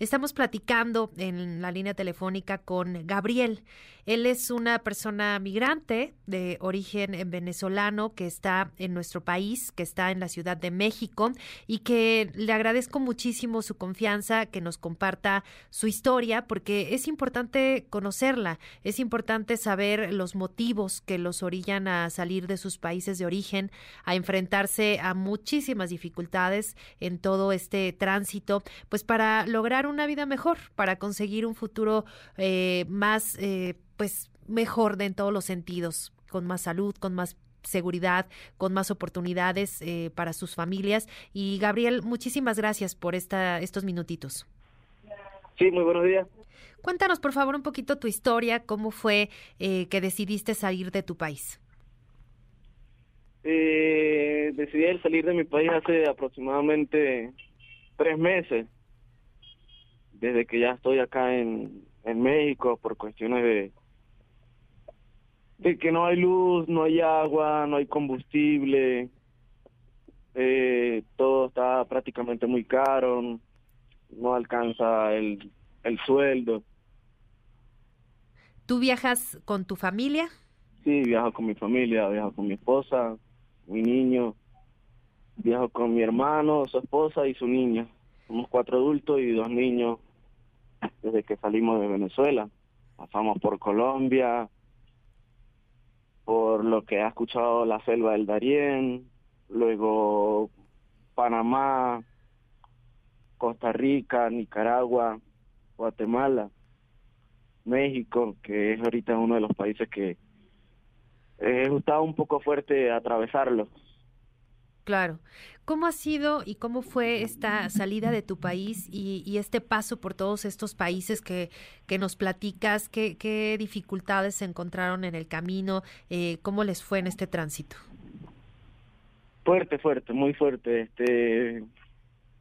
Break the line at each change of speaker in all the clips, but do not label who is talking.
Estamos platicando en la línea telefónica con Gabriel. Él es una persona migrante de origen venezolano que está en nuestro país, que está en la Ciudad de México y que le agradezco muchísimo su confianza, que nos comparta su historia, porque es importante conocerla, es importante saber los motivos que los orillan a salir de sus países de origen, a enfrentarse a muchísimas dificultades en todo este tránsito, pues para lograr una vida mejor, para conseguir un futuro eh, más, eh, pues, mejor de en todos los sentidos, con más salud, con más seguridad, con más oportunidades eh, para sus familias. Y Gabriel, muchísimas gracias por esta, estos minutitos.
Sí, muy buenos días.
Cuéntanos, por favor, un poquito tu historia, cómo fue que decidiste salir de tu país.
decidí salir de mi país hace aproximadamente tres meses desde que ya estoy acá en, en México por cuestiones de de que no hay luz, no hay agua, no hay combustible, eh, todo está prácticamente muy caro, no alcanza el, el sueldo.
¿Tú viajas con tu familia?
Sí, viajo con mi familia, viajo con mi esposa, mi niño, viajo con mi hermano, su esposa y su niña. Somos cuatro adultos y dos niños desde que salimos de Venezuela. Pasamos por Colombia, por lo que ha escuchado la selva del Darién, luego Panamá, Costa Rica, Nicaragua, Guatemala, México, que es ahorita uno de los países que he estado un poco fuerte atravesarlo.
Claro. ¿Cómo ha sido y cómo fue esta salida de tu país y, este paso por todos estos países que, que nos platicas? ¿Qué, ¿Qué, dificultades se encontraron en el camino? Eh, ¿Cómo les fue en este tránsito?
Fuerte, fuerte, muy fuerte. Este,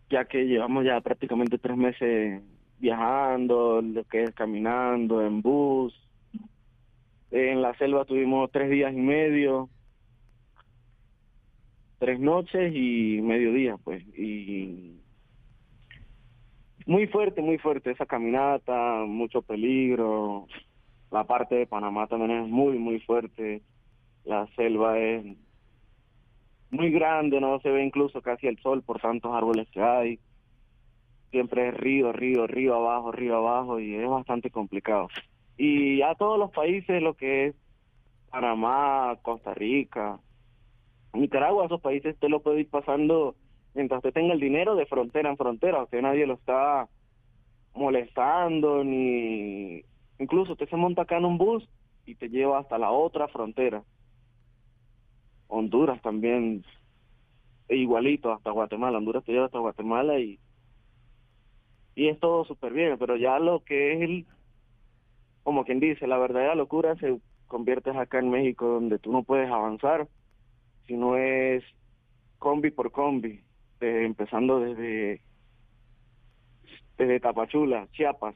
ya que llevamos ya prácticamente tres meses viajando, lo que es caminando, en bus. En la selva tuvimos tres días y medio tres noches y mediodía, pues, y muy fuerte, muy fuerte esa caminata, mucho peligro, la parte de Panamá también es muy, muy fuerte, la selva es muy grande, no se ve incluso casi el sol por tantos árboles que hay, siempre es río, río, río abajo, río abajo y es bastante complicado. Y a todos los países, lo que es Panamá, Costa Rica, Nicaragua, esos países usted lo puede ir pasando mientras usted tenga el dinero de frontera en frontera, usted nadie lo está molestando ni incluso usted se monta acá en un bus y te lleva hasta la otra frontera. Honduras también e igualito hasta Guatemala, Honduras te lleva hasta Guatemala y y es todo súper bien, pero ya lo que es el, como quien dice, la verdadera locura se convierte acá en México donde tú no puedes avanzar si no es combi por combi, empezando desde, desde Tapachula, Chiapas.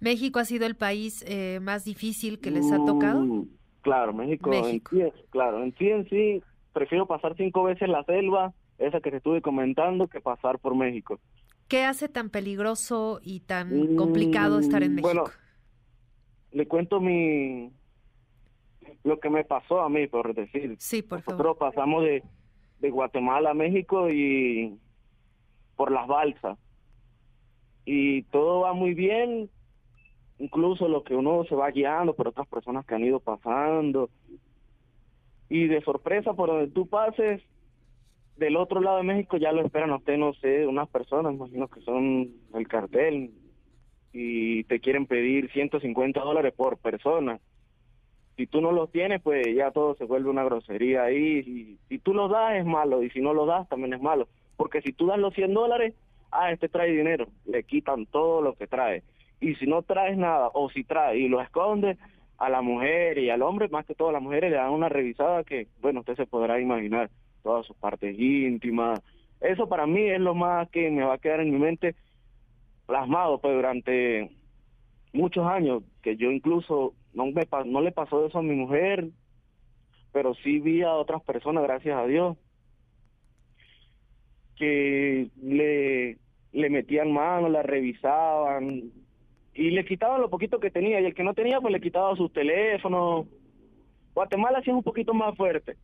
¿México ha sido el país eh, más difícil que les ha tocado? Mm,
claro, México, En sí, claro, en sí en sí prefiero pasar cinco veces la selva, esa que te estuve comentando, que pasar por México.
¿Qué hace tan peligroso y tan complicado estar en mm, México?
Bueno, le cuento mi, lo que me pasó a mí, por decir.
Sí, por
Nosotros pasamos de, de Guatemala a México y por las balsas. Y todo va muy bien, incluso lo que uno se va guiando por otras personas que han ido pasando. Y de sorpresa, por donde tú pases, del otro lado de México ya lo esperan a usted, no sé, unas personas, imagino que son el cartel, y te quieren pedir 150 dólares por persona si tú no los tienes, pues ya todo se vuelve una grosería ahí. Y, si tú los das es malo y si no los das también es malo. Porque si tú das los 100 dólares, ah, este trae dinero, le quitan todo lo que trae. Y si no traes nada, o si trae y lo esconde, a la mujer y al hombre, más que todo a las mujeres, le dan una revisada que, bueno, usted se podrá imaginar todas sus partes íntimas. Eso para mí es lo más que me va a quedar en mi mente plasmado, pues durante muchos años, que yo incluso no, me, no le pasó eso a mi mujer, pero sí vi a otras personas, gracias a Dios, que le, le metían mano, la revisaban y le quitaban lo poquito que tenía y el que no tenía pues le quitaba sus teléfonos. Guatemala sí es un poquito más fuerte.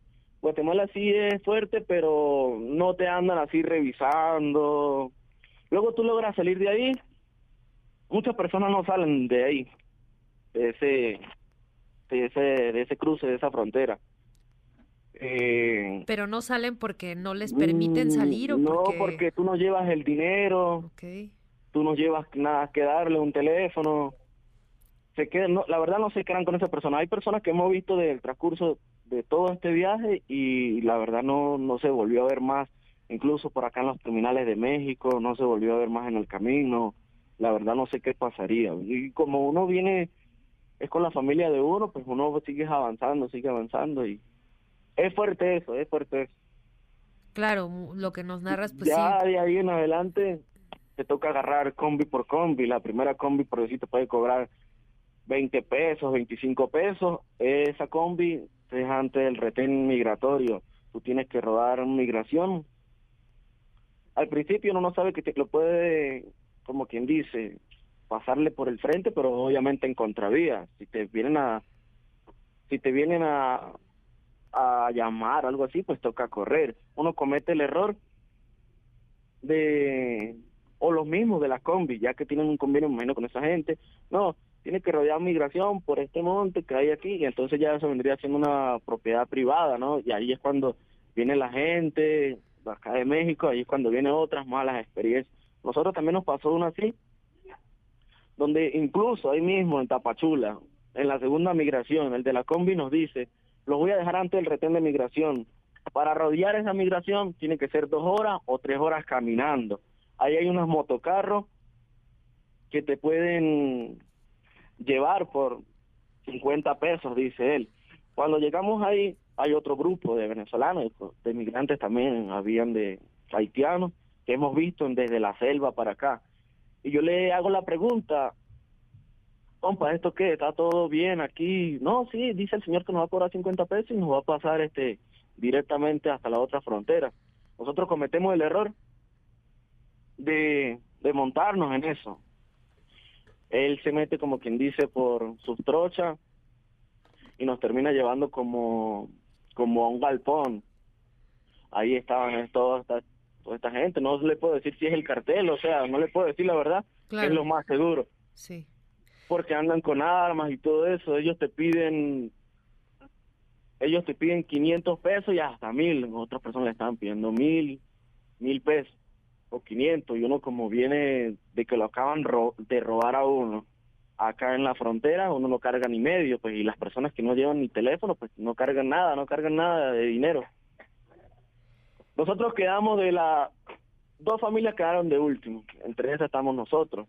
Guatemala sí es fuerte, pero no te andan así revisando. Luego tú logras salir de ahí. Muchas personas no salen de ahí, de ese, de ese, de ese cruce, de esa frontera.
Eh, Pero no salen porque no les permiten mm, salir o
no, porque... tú no llevas el dinero. Tú no llevas nada que darle, un teléfono. Se quedan, no, la verdad no se quedan con esa persona. Hay personas que hemos visto del transcurso de todo este viaje y la verdad no, no se volvió a ver más. Incluso por acá en los terminales de México no se volvió a ver más en el camino. La verdad no sé qué pasaría. Y como uno viene, es con la familia de uno, pues uno sigue avanzando, sigue avanzando y es fuerte eso, es fuerte eso.
Claro, lo que nos narras, pues
ya de ahí en adelante te toca agarrar combi por combi. La primera combi, por decir, te puede cobrar 20 pesos, 25 pesos. Esa combi es antes del retén migratorio. Tú tienes que rodar migración. Al principio uno no sabe que te lo puede, como quien dice, pasarle por el frente, pero obviamente en contravía. Si te vienen a, si te vienen a, a llamar, algo así, pues toca correr. Uno comete el error de, o los mismos de la combi, ya que tienen un convenio menos con esa gente, no, tiene que rodear migración por este monte que hay aquí, y entonces ya eso vendría siendo una propiedad privada, ¿no? Y ahí es cuando viene la gente, acá de México, ahí es cuando vienen otras malas experiencias. Nosotros también nos pasó una así, donde incluso ahí mismo en Tapachula, en la segunda migración, el de la combi nos dice, los voy a dejar antes del retén de migración. Para rodear esa migración tiene que ser dos horas o tres horas caminando. Ahí hay unos motocarros que te pueden llevar por 50 pesos, dice él. Cuando llegamos ahí, hay otro grupo de venezolanos, de migrantes también, habían de haitianos, que hemos visto desde la selva para acá. Y yo le hago la pregunta, compa, ¿esto qué? ¿Está todo bien aquí? No, sí, dice el señor que nos va a cobrar 50 pesos y nos va a pasar este directamente hasta la otra frontera. Nosotros cometemos el error de, de montarnos en eso. Él se mete como quien dice por sus trochas y nos termina llevando como, como a un galpón. Ahí estaban toda esta, toda esta gente. No le puedo decir si es el cartel, o sea, no le puedo decir la verdad, es lo más seguro.
Sí
porque andan con armas y todo eso, ellos te piden ellos te piden 500 pesos y hasta mil, otras personas le estaban pidiendo mil, mil pesos o 500 y uno como viene de que lo acaban de robar a uno acá en la frontera, uno no carga ni medio, pues y las personas que no llevan ni teléfono, pues no cargan nada, no cargan nada de dinero. Nosotros quedamos de la dos familias quedaron de último, entre esas estamos nosotros.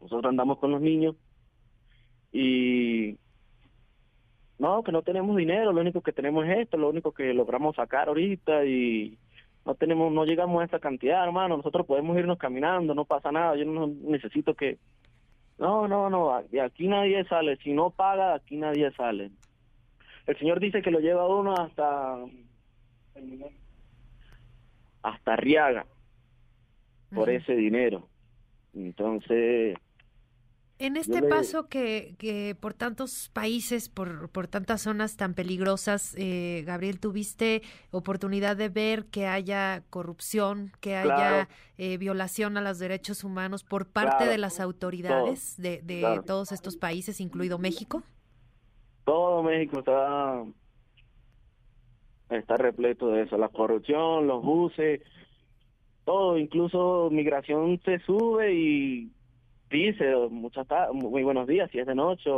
Nosotros andamos con los niños y no, que no tenemos dinero, lo único que tenemos es esto, lo único que logramos sacar ahorita y no tenemos, no llegamos a esta cantidad, hermano, nosotros podemos irnos caminando, no pasa nada, yo no necesito que, no, no, no, de aquí nadie sale, si no paga, aquí nadie sale. El Señor dice que lo lleva uno hasta, hasta Riaga, por ese dinero. Entonces,
en este paso que, que, por tantos países, por, por tantas zonas tan peligrosas, eh, Gabriel, tuviste oportunidad de ver que haya corrupción, que haya eh, violación a los derechos humanos por parte de las autoridades de, de todos estos países, incluido México.
Todo México está, está repleto de eso, la corrupción, los buses, todo, incluso migración se sube y dice muchas muy buenos días si es de noche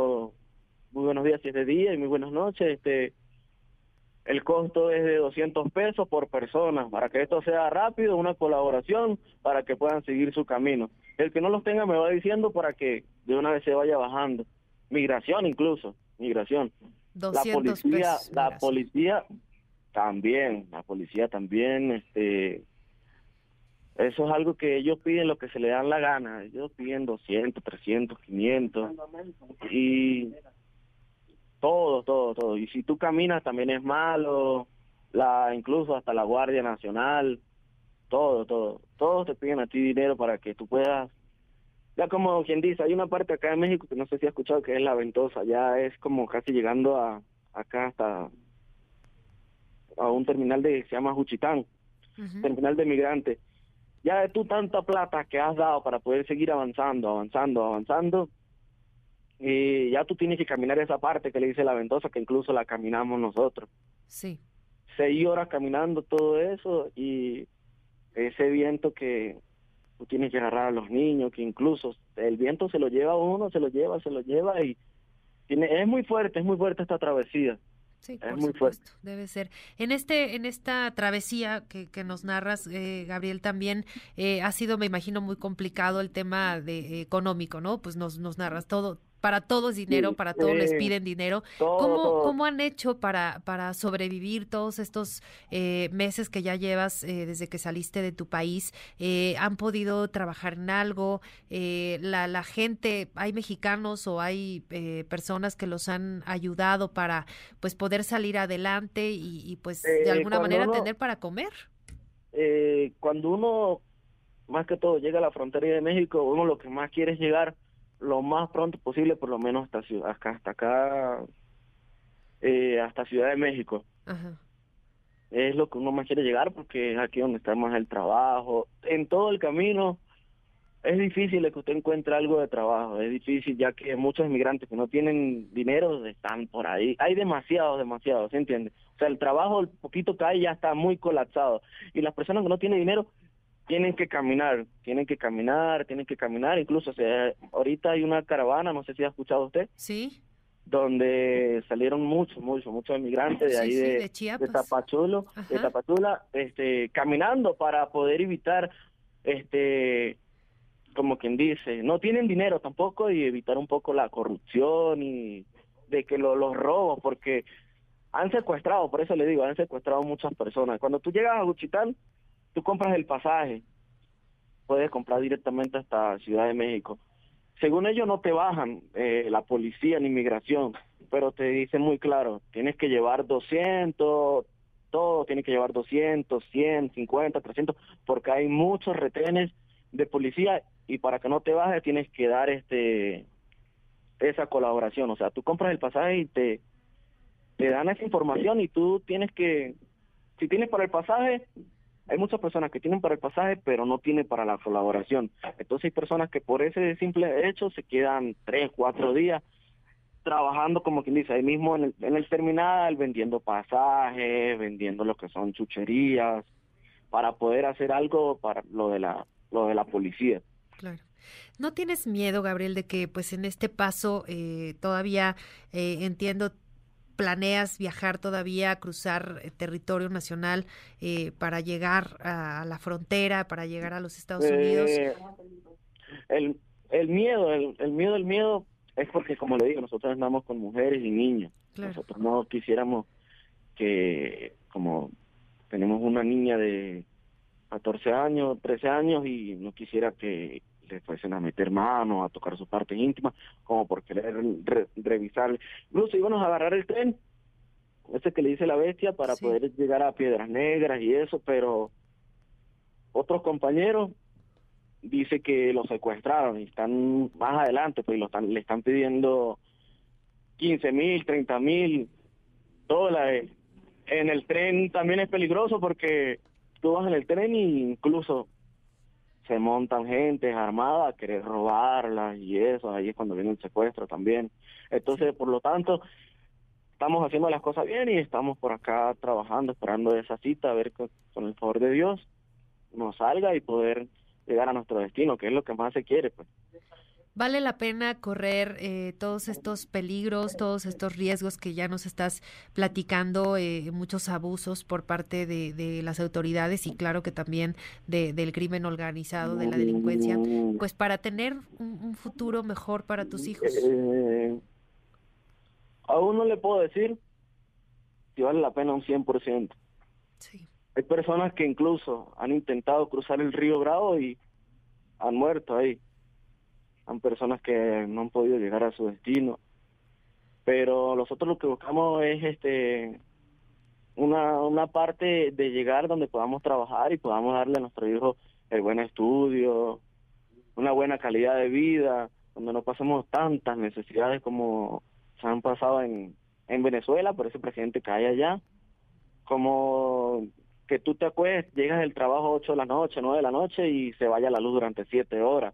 muy buenos días si es de día y muy buenas noches este el costo es de 200 pesos por persona para que esto sea rápido una colaboración para que puedan seguir su camino. El que no los tenga me va diciendo para que de una vez se vaya bajando. Migración incluso migración.
La policía
la policía también la policía también este eso es algo que ellos piden lo que se le dan la gana. Ellos piden 200, 300, 500. Y Todo, todo, todo. Y si tú caminas también es malo, la incluso hasta la Guardia Nacional, todo, todo. Todos te piden a ti dinero para que tú puedas ya como quien dice, hay una parte acá en México que no sé si ha escuchado que es la ventosa, ya es como casi llegando a acá hasta a un terminal de se llama Juchitán, terminal de migrantes. Ya de tú tanta plata que has dado para poder seguir avanzando, avanzando, avanzando, y ya tú tienes que caminar esa parte que le dice la ventosa, que incluso la caminamos nosotros.
Sí.
Seis horas caminando todo eso y ese viento que tú tienes que agarrar a los niños, que incluso el viento se lo lleva a uno, se lo lleva, se lo lleva y tiene, es muy fuerte, es muy fuerte esta travesía.
Sí, es muy fuerte. Debe ser. En este, en esta travesía que, que nos narras, eh, Gabriel, también eh, ha sido, me imagino, muy complicado el tema de económico, ¿no? Pues nos, nos narras todo, para todos dinero, para todos les piden dinero. ¿Cómo, ¿Cómo, han hecho para, para sobrevivir todos estos eh, meses que ya llevas eh, desde que saliste de tu país? Eh, ¿Han podido trabajar en algo? la, la gente, ¿hay mexicanos o hay personas que los han ayudado para pues poder salir adelante y, pues de alguna manera tener para comer?
cuando uno, más que todo, llega a la frontera de México, uno lo que más quiere es llegar lo más pronto posible, por lo menos hasta ciudad, acá, hasta acá, eh, hasta Ciudad de México. Es lo que uno más quiere llegar porque es aquí donde está más el trabajo. En todo el camino es difícil que usted encuentre algo de trabajo, es difícil ya que muchos inmigrantes que no tienen dinero están por ahí. Hay demasiados, demasiados, ¿se entiende? O sea, el trabajo, el poquito que hay ya está muy colapsado. Y las personas que no tienen dinero tienen que caminar, tienen que caminar, tienen que caminar, incluso o sea, ahorita hay una caravana, no sé si ha escuchado usted.
Sí.
Donde salieron muchos, muchos, muchos inmigrantes de ahí de, de, Tapachulo, de Tapachula, este, caminando para poder evitar, este, como quien dice, no tienen dinero tampoco y evitar un poco la corrupción y de que los robos, porque han secuestrado, por eso le digo, han secuestrado muchas personas. Cuando tú llegas a Guchitán, tú compras el pasaje, puedes comprar directamente hasta Ciudad de México. Según ellos no te bajan eh, la policía ni inmigración, pero te dicen muy claro, tienes que llevar 200, todo tienes que llevar 200, 100, 50, 300, porque hay muchos retenes de policía y para que no te bajes tienes que dar este esa colaboración, o sea, tú compras el pasaje y te te dan esa información y tú tienes que si tienes para el pasaje hay muchas personas que tienen para el pasaje, pero no tienen para la colaboración. Entonces hay personas que por ese simple hecho se quedan tres, cuatro días trabajando, como quien dice, ahí mismo en el, terminal, vendiendo pasajes, vendiendo lo que son chucherías, para poder hacer algo para lo de la, lo de la policía.
Claro. ¿No tienes miedo, Gabriel, de que pues en este paso eh, todavía eh, entiendo planeas viajar todavía, cruzar eh, territorio nacional eh, para llegar a la frontera, para llegar a los Estados Unidos?
Eh, el, el miedo, el, el miedo, el miedo es porque, como le digo, nosotros andamos con mujeres y niños. Nosotros no quisiéramos que, como tenemos una niña de 14 años, 13 años y no quisiera que le fuesen a meter mano, a tocar su parte íntima, como por querer revisar. Incluso íbamos a agarrar el tren, ese que le dice la bestia, para poder llegar a Piedras Negras y eso, pero otros compañeros dice que lo secuestraron y están más adelante, pues lo están, le están pidiendo 15 mil, 30 mil dólares. En el tren también es peligroso porque tú vas en el tren y incluso se montan gente armada a querer robarla y eso, ahí es cuando viene el secuestro también. Entonces, por lo tanto, estamos haciendo las cosas bien y estamos por acá trabajando, esperando esa cita, a ver con, con el favor de Dios nos salga y poder llegar a nuestro destino, que es lo que más se quiere, pues.
¿Vale la pena correr eh, todos estos peligros, todos estos riesgos que ya nos estás platicando, eh, muchos abusos por parte de, las autoridades y claro que también del crimen organizado, de la delincuencia, pues para tener un, futuro mejor para tus hijos?
Eh, aún no le puedo decir si vale la pena un 100%. Sí. Hay personas que incluso han intentado cruzar el río Bravo y han muerto ahí han personas que no han podido llegar a su destino. pero nosotros lo que buscamos es este una, una parte de llegar donde podamos trabajar y podamos darle a nuestros hijos el buen estudio, una buena calidad de vida, donde no pasemos tantas necesidades como se han pasado en, en Venezuela por ese presidente que hay allá, como que tú te acuestes, llegas del trabajo 8 de la noche, 9 de la noche y se vaya la luz durante 7 horas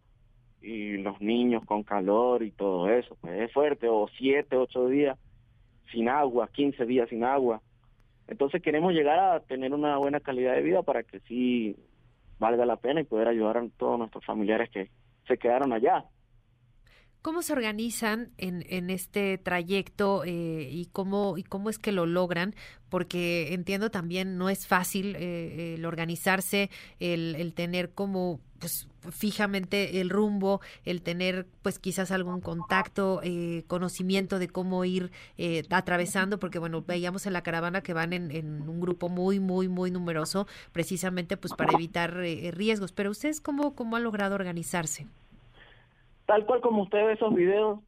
y los niños con calor y todo eso, pues es fuerte, o 7, 8 días sin agua, 15 días sin agua. Entonces queremos llegar a tener una buena calidad de vida para que sí valga la pena y poder ayudar a todos nuestros familiares que se quedaron allá.
¿Cómo se organizan en, en este trayecto eh, y, cómo, y cómo es que lo logran? Porque entiendo también no es fácil eh, el organizarse, el, el tener como pues fijamente el rumbo, el tener pues quizás algún contacto, eh, conocimiento de cómo ir eh, atravesando, porque bueno, veíamos en la caravana que van en, en un grupo muy, muy, muy numeroso, precisamente pues para evitar eh, riesgos. Pero ustedes cómo, cómo han logrado organizarse?
Tal cual como usted ve esos videos,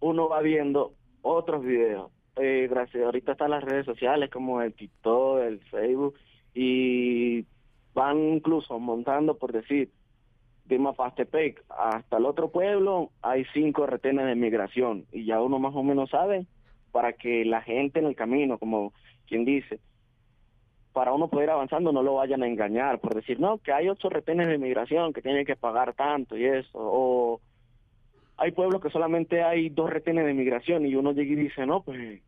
uno va viendo otros videos. Eh, gracias, ahorita están las redes sociales como el TikTok, el Facebook, y van incluso montando, por decir, de Mapastepec hasta el otro pueblo, hay cinco retenes de migración, y ya uno más o menos sabe para que la gente en el camino, como quien dice, para uno poder avanzando no lo vayan a engañar, por decir, no, que hay ocho retenes de migración que tienen que pagar tanto y eso, o hay pueblos que solamente hay dos retenes de migración y uno llega y dice, no, pues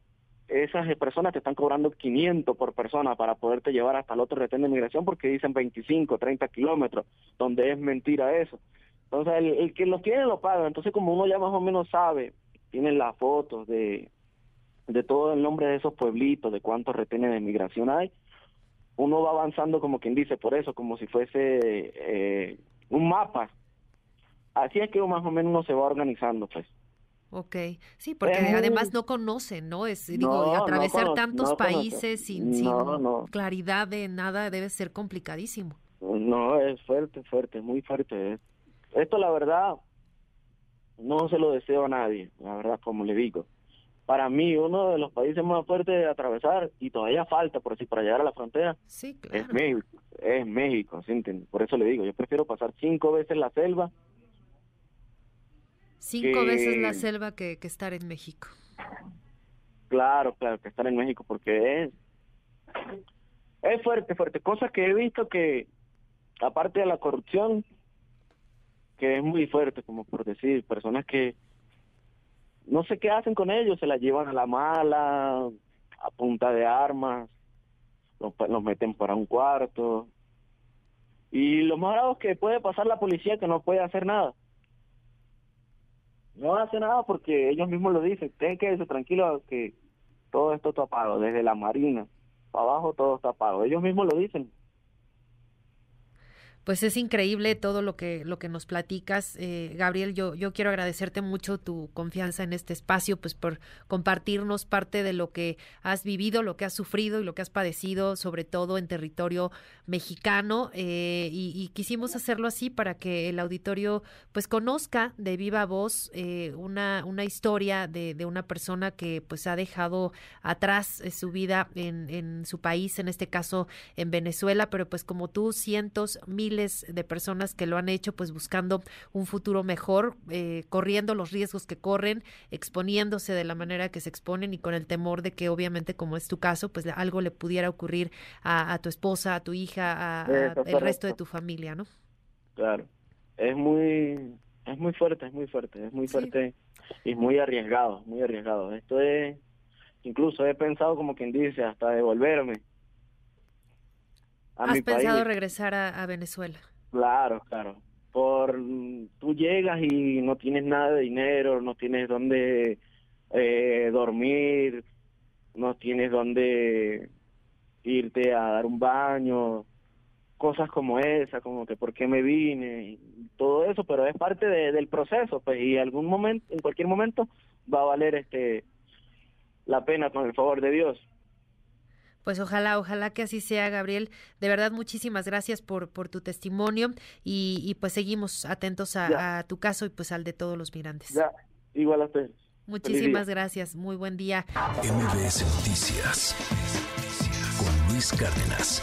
esas personas te están cobrando 500 por persona para poderte llevar hasta el otro retén de migración porque dicen 25, 30 kilómetros, donde es mentira eso. Entonces, el, que lo tiene lo paga. Entonces, como uno ya más o menos sabe, tienen las fotos de, de todo el nombre de esos pueblitos, de cuántos retenes de migración hay, uno va avanzando como quien dice, por eso, como si fuese eh, un mapa así es que más o menos uno se va organizando, pues.
Ok, sí, porque además no conocen, ¿no? Es, digo, atravesar tantos países sin, sin claridad de nada debe ser complicadísimo.
No, es fuerte, fuerte, muy fuerte. Esto, la verdad, no se lo deseo a nadie, la verdad, como le digo. Para mí, uno de los países más fuertes de atravesar, y todavía falta, por si para llegar a la frontera,
sí, claro.
es México, es México, ¿sí? Por eso le digo, yo prefiero pasar cinco veces la selva
Cinco que... veces la selva que, que, estar en México.
Claro, claro, que estar en México, porque es, es fuerte, fuerte. Cosa que he visto que, aparte de la corrupción, que es muy fuerte, como por decir, personas que no sé qué hacen con ellos, se la llevan a la mala, a punta de armas, los, los meten para un cuarto. Y lo más grave es que puede pasar la policía que no puede hacer nada no hace nada porque ellos mismos lo dicen, que irse tranquilo que todo esto está pago, desde la marina para abajo todo está pago, ellos mismos lo dicen,
pues es increíble todo lo que lo que nos platicas, eh, Gabriel. Yo yo quiero agradecerte mucho tu confianza en este espacio, pues por compartirnos parte de lo que has vivido, lo que has sufrido y lo que has padecido, sobre todo en territorio mexicano. Eh, y, y, quisimos hacerlo así para que el auditorio pues conozca de viva voz eh, una una historia de, de, una persona que pues ha dejado atrás eh, su vida en, en su país, en este caso en Venezuela, pero pues como tú cientos mil de personas que lo han hecho pues buscando un futuro mejor, eh, corriendo los riesgos que corren, exponiéndose de la manera que se exponen y con el temor de que obviamente como es tu caso pues algo le pudiera ocurrir a, a tu esposa, a tu hija, a, a el resto de tu familia, ¿no?
Claro, es muy, es muy fuerte, es muy fuerte, es muy fuerte sí. y muy arriesgado, muy arriesgado. Esto es, incluso he pensado como quien dice, hasta devolverme
¿Has pensado país. regresar a, a, Venezuela?
Claro, claro. Por tú llegas y no tienes nada de dinero, no tienes dónde eh, dormir, no tienes dónde irte a dar un baño, cosas como esa, como que por qué me vine, y todo eso, pero es parte de, del proceso, pues, y algún momento, en cualquier momento va a valer este la pena con el favor de Dios.
Pues ojalá, ojalá que así sea, Gabriel. De verdad, muchísimas gracias por, por tu testimonio y, y pues seguimos atentos a, a, tu caso y pues al de todos los migrantes.
Ya, igual a ustedes.
Muchísimas gracias. Muy buen día.
MBS Noticias con Luis Cárdenas.